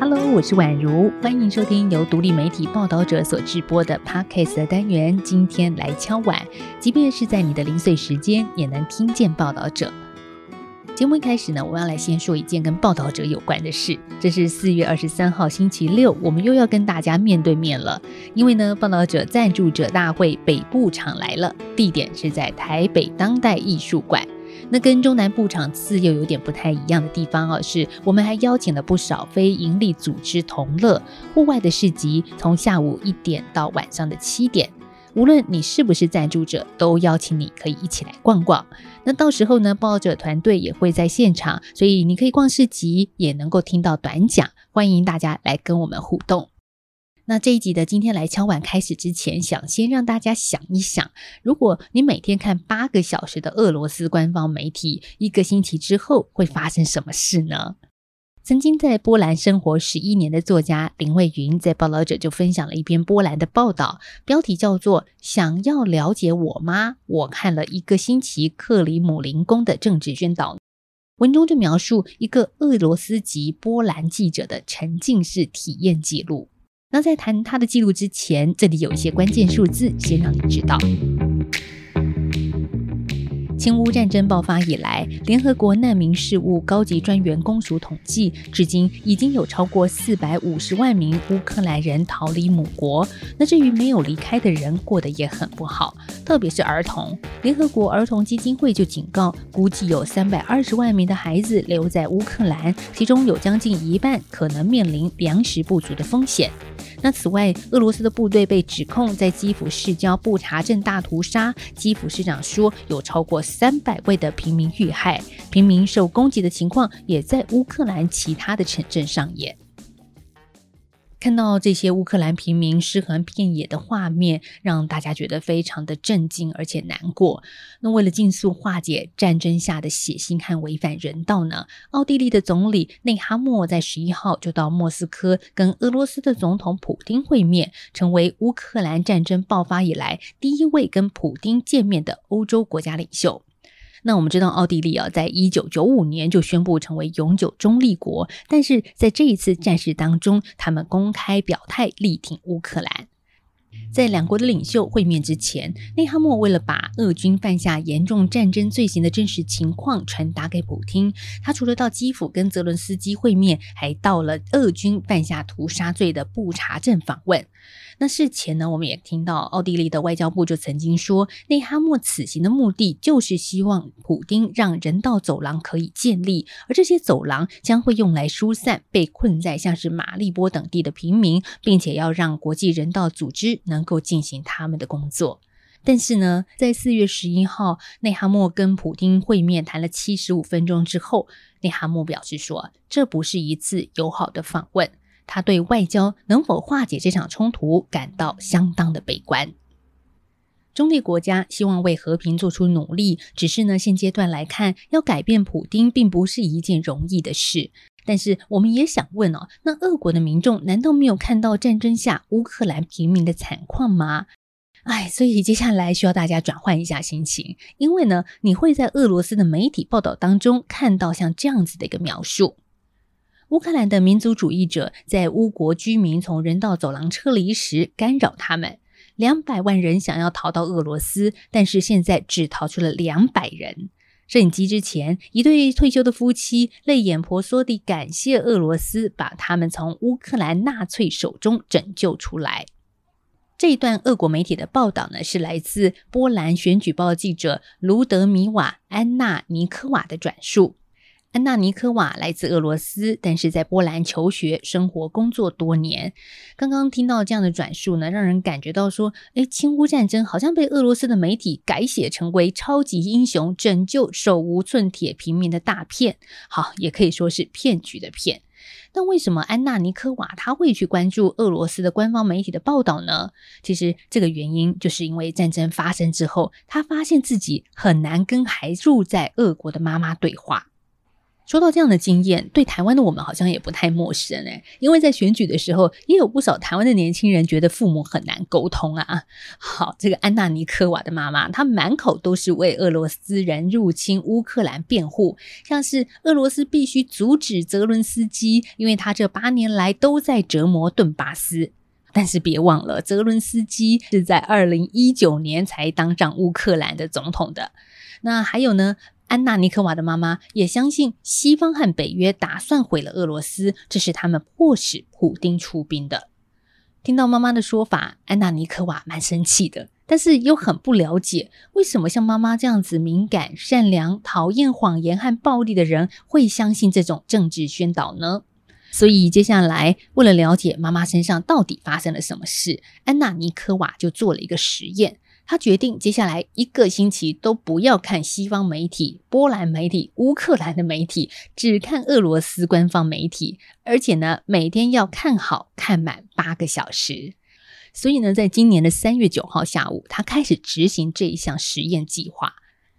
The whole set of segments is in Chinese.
Hello，我是宛如，欢迎收听由独立媒体报道者所直播的 Podcast 的单元。今天来敲碗，即便是在你的零碎时间，也能听见报道者。节目一开始呢，我要来先说一件跟报道者有关的事。这是四月二十三号星期六，我们又要跟大家面对面了。因为呢，报道者赞助者大会北部场来了，地点是在台北当代艺术馆。那跟中南部场次又有点不太一样的地方哦，是我们还邀请了不少非营利组织同乐户外的市集，从下午一点到晚上的七点。无论你是不是赞助者，都邀请你可以一起来逛逛。那到时候呢，报者团队也会在现场，所以你可以逛市集，也能够听到短讲。欢迎大家来跟我们互动。那这一集的今天来敲碗开始之前，想先让大家想一想：如果你每天看八个小时的俄罗斯官方媒体，一个星期之后会发生什么事呢？曾经在波兰生活十一年的作家林蔚云，在报道者就分享了一篇波兰的报道，标题叫做《想要了解我妈》，我看了一个星期克里姆林宫的政治宣导。文中就描述一个俄罗斯籍波兰记者的沉浸式体验记录。那在谈他的记录之前，这里有一些关键数字，先让你知道。侵乌战争爆发以来，联合国难民事务高级专员公署统计，至今已经有超过四百五十万名乌克兰人逃离母国。那至于没有离开的人，过得也很不好，特别是儿童。联合国儿童基金会就警告，估计有三百二十万名的孩子留在乌克兰，其中有将近一半可能面临粮食不足的风险。那此外，俄罗斯的部队被指控在基辅市郊布查镇大屠杀。基辅市长说，有超过三百位的平民遇害，平民受攻击的情况也在乌克兰其他的城镇上演。看到这些乌克兰平民尸横遍野的画面，让大家觉得非常的震惊而且难过。那为了尽速化解战争下的血腥和违反人道呢？奥地利的总理内哈默在十一号就到莫斯科跟俄罗斯的总统普京会面，成为乌克兰战争爆发以来第一位跟普京见面的欧洲国家领袖。那我们知道，奥地利啊，在一九九五年就宣布成为永久中立国，但是在这一次战事当中，他们公开表态力挺乌克兰。在两国的领袖会面之前，内哈默为了把俄军犯下严重战争罪行的真实情况传达给普京，他除了到基辅跟泽伦斯基会面，还到了俄军犯下屠杀罪的布查镇访问。那事前呢，我们也听到奥地利的外交部就曾经说，内哈默此行的目的就是希望普京让人道走廊可以建立，而这些走廊将会用来疏散被困在像是马利波等地的平民，并且要让国际人道组织能够进行他们的工作。但是呢，在四月十一号，内哈默跟普京会面谈了七十五分钟之后，内哈默表示说，这不是一次友好的访问。他对外交能否化解这场冲突感到相当的悲观。中立国家希望为和平做出努力，只是呢，现阶段来看，要改变普丁并不是一件容易的事。但是我们也想问哦，那俄国的民众难道没有看到战争下乌克兰平民的惨况吗？哎，所以接下来需要大家转换一下心情，因为呢，你会在俄罗斯的媒体报道当中看到像这样子的一个描述。乌克兰的民族主义者在乌国居民从人道走廊撤离时干扰他们，两百万人想要逃到俄罗斯，但是现在只逃出了两百人。摄影机之前，一对退休的夫妻泪眼婆娑地感谢俄罗斯把他们从乌克兰纳粹手中拯救出来。这一段俄国媒体的报道呢，是来自波兰选举报记者卢德米瓦·安娜尼科瓦的转述。安娜尼科瓦来自俄罗斯，但是在波兰求学、生活、工作多年。刚刚听到这样的转述呢，让人感觉到说，哎，侵乌战争好像被俄罗斯的媒体改写成为超级英雄拯救手无寸铁平民的大片，好，也可以说是骗局的骗。那为什么安娜尼科瓦他会去关注俄罗斯的官方媒体的报道呢？其实这个原因就是因为战争发生之后，他发现自己很难跟还住在俄国的妈妈对话。说到这样的经验，对台湾的我们好像也不太陌生哎，因为在选举的时候，也有不少台湾的年轻人觉得父母很难沟通啊。好，这个安娜尼科娃的妈妈，她满口都是为俄罗斯人入侵乌克兰辩护，像是俄罗斯必须阻止泽伦斯基，因为他这八年来都在折磨顿巴斯。但是别忘了，泽伦斯基是在二零一九年才当上乌克兰的总统的。那还有呢？安娜尼科娃的妈妈也相信西方和北约打算毁了俄罗斯，这是他们迫使普丁出兵的。听到妈妈的说法，安娜尼科娃蛮生气的，但是又很不了解为什么像妈妈这样子敏感、善良、讨厌谎言和暴力的人会相信这种政治宣导呢？所以接下来，为了了解妈妈身上到底发生了什么事，安娜尼科瓦就做了一个实验。他决定接下来一个星期都不要看西方媒体、波兰媒体、乌克兰的媒体，只看俄罗斯官方媒体，而且呢，每天要看好看满八个小时。所以呢，在今年的三月九号下午，他开始执行这一项实验计划。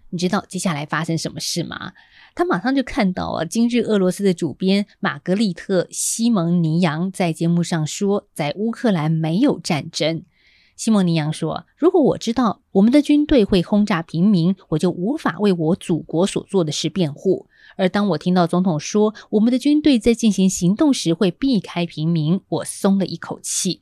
你知道接下来发生什么事吗？他马上就看到啊，今日俄罗斯的主编玛格丽特·西蒙尼扬在节目上说，在乌克兰没有战争。西蒙尼扬说：“如果我知道我们的军队会轰炸平民，我就无法为我祖国所做的事辩护。而当我听到总统说我们的军队在进行行动时会避开平民，我松了一口气。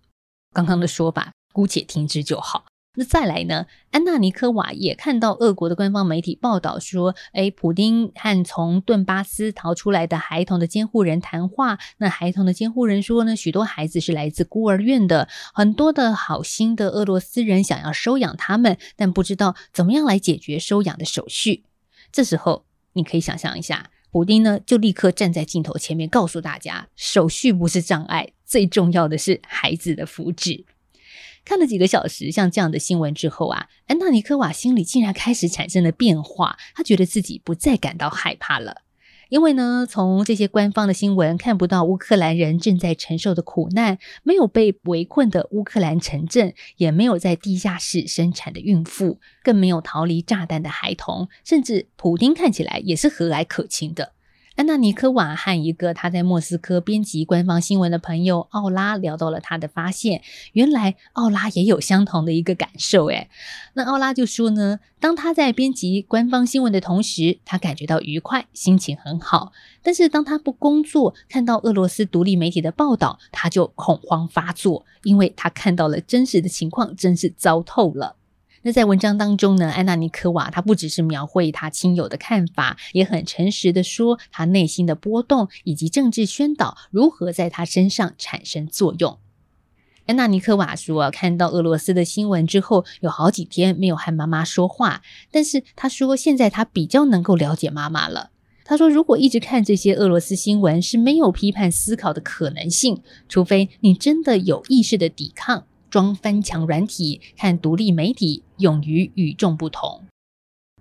刚刚的说法，姑且听之就好。”那再来呢？安娜尼科娃也看到俄国的官方媒体报道说，哎，普丁和从顿巴斯逃出来的孩童的监护人谈话。那孩童的监护人说呢，许多孩子是来自孤儿院的，很多的好心的俄罗斯人想要收养他们，但不知道怎么样来解决收养的手续。这时候，你可以想象一下，普丁呢就立刻站在镜头前面，告诉大家，手续不是障碍，最重要的是孩子的福祉。看了几个小时像这样的新闻之后啊，安娜尼科娃心里竟然开始产生了变化。她觉得自己不再感到害怕了，因为呢，从这些官方的新闻看不到乌克兰人正在承受的苦难，没有被围困的乌克兰城镇，也没有在地下室生产的孕妇，更没有逃离炸弹的孩童，甚至普丁看起来也是和蔼可亲的。安娜尼科娃和一个他在莫斯科编辑官方新闻的朋友奥拉聊到了他的发现，原来奥拉也有相同的一个感受。诶，那奥拉就说呢，当他在编辑官方新闻的同时，他感觉到愉快，心情很好；但是当他不工作，看到俄罗斯独立媒体的报道，他就恐慌发作，因为他看到了真实的情况，真是糟透了。那在文章当中呢，安娜尼科娃她不只是描绘她亲友的看法，也很诚实的说她内心的波动以及政治宣导如何在她身上产生作用。安娜尼科娃说，看到俄罗斯的新闻之后，有好几天没有和妈妈说话，但是她说现在她比较能够了解妈妈了。她说，如果一直看这些俄罗斯新闻是没有批判思考的可能性，除非你真的有意识的抵抗。装翻墙软体，看独立媒体，勇于与众不同。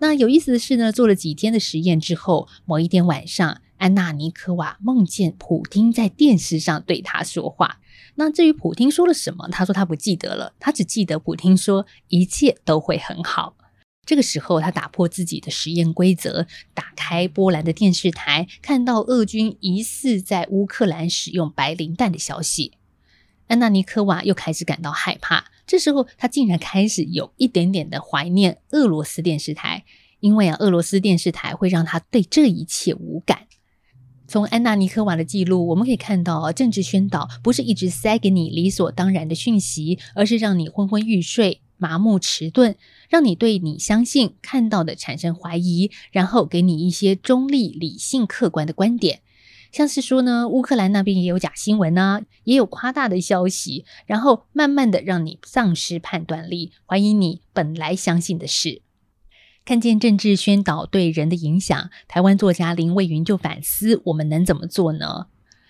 那有意思的是呢，做了几天的实验之后，某一天晚上，安娜尼科娃梦见普丁在电视上对她说话。那至于普丁说了什么，她说她不记得了，她只记得普丁说一切都会很好。这个时候，她打破自己的实验规则，打开波兰的电视台，看到俄军疑似在乌克兰使用白磷弹的消息。安娜尼科娃又开始感到害怕，这时候她竟然开始有一点点的怀念俄罗斯电视台，因为啊，俄罗斯电视台会让她对这一切无感。从安娜尼科娃的记录，我们可以看到，政治宣导不是一直塞给你理所当然的讯息，而是让你昏昏欲睡、麻木迟钝，让你对你相信看到的产生怀疑，然后给你一些中立、理性、客观的观点。像是说呢，乌克兰那边也有假新闻啊，也有夸大的消息，然后慢慢的让你丧失判断力，怀疑你本来相信的事。看见政治宣导对人的影响，台湾作家林蔚云就反思：我们能怎么做呢？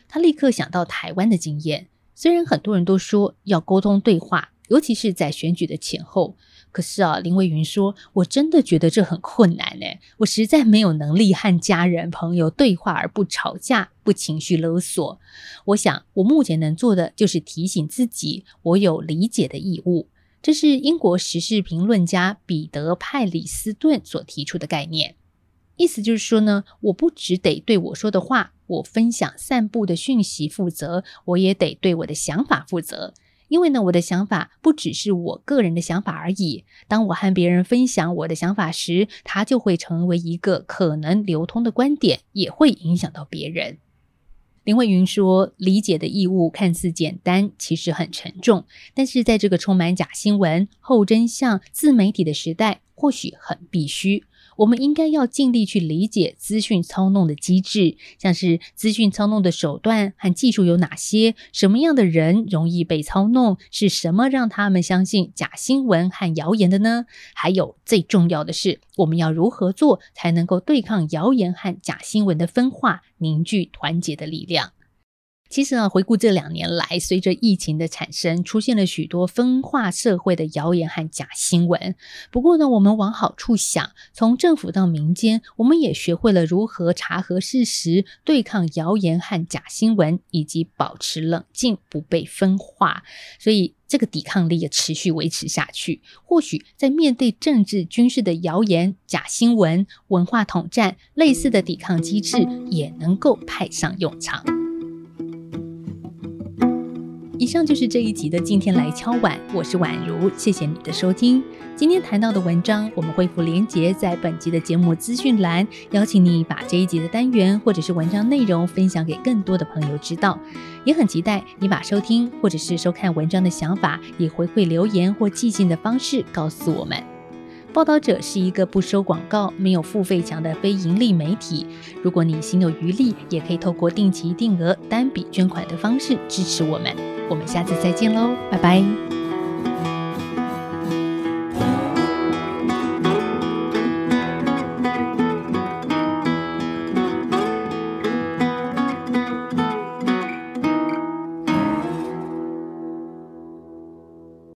他立刻想到台湾的经验，虽然很多人都说要沟通对话，尤其是在选举的前后。可是啊，林蔚云说：“我真的觉得这很困难呢，我实在没有能力和家人朋友对话而不吵架、不情绪勒索。我想，我目前能做的就是提醒自己，我有理解的义务。”这是英国时事评论家彼得·派里斯顿所提出的概念。意思就是说呢，我不只得对我说的话、我分享散布的讯息负责，我也得对我的想法负责。因为呢，我的想法不只是我个人的想法而已。当我和别人分享我的想法时，它就会成为一个可能流通的观点，也会影响到别人。林慧云说：“理解的义务看似简单，其实很沉重。但是在这个充满假新闻、后真相、自媒体的时代，或许很必须。”我们应该要尽力去理解资讯操弄的机制，像是资讯操弄的手段和技术有哪些，什么样的人容易被操弄，是什么让他们相信假新闻和谣言的呢？还有最重要的是，我们要如何做才能够对抗谣言和假新闻的分化，凝聚团结的力量？其实啊，回顾这两年来，随着疫情的产生，出现了许多分化社会的谣言和假新闻。不过呢，我们往好处想，从政府到民间，我们也学会了如何查核事实、对抗谣言和假新闻，以及保持冷静，不被分化。所以，这个抵抗力也持续维持下去。或许在面对政治、军事的谣言、假新闻、文化统战，类似的抵抗机制也能够派上用场。以上就是这一集的今天来敲碗，我是宛如，谢谢你的收听。今天谈到的文章，我们恢复连结在本集的节目资讯栏，邀请你把这一集的单元或者是文章内容分享给更多的朋友知道。也很期待你把收听或者是收看文章的想法，以回馈留言或寄信的方式告诉我们。报道者是一个不收广告、没有付费墙的非盈利媒体。如果你心有余力，也可以透过定期定额单笔捐款的方式支持我们。我们下次再见喽，拜拜。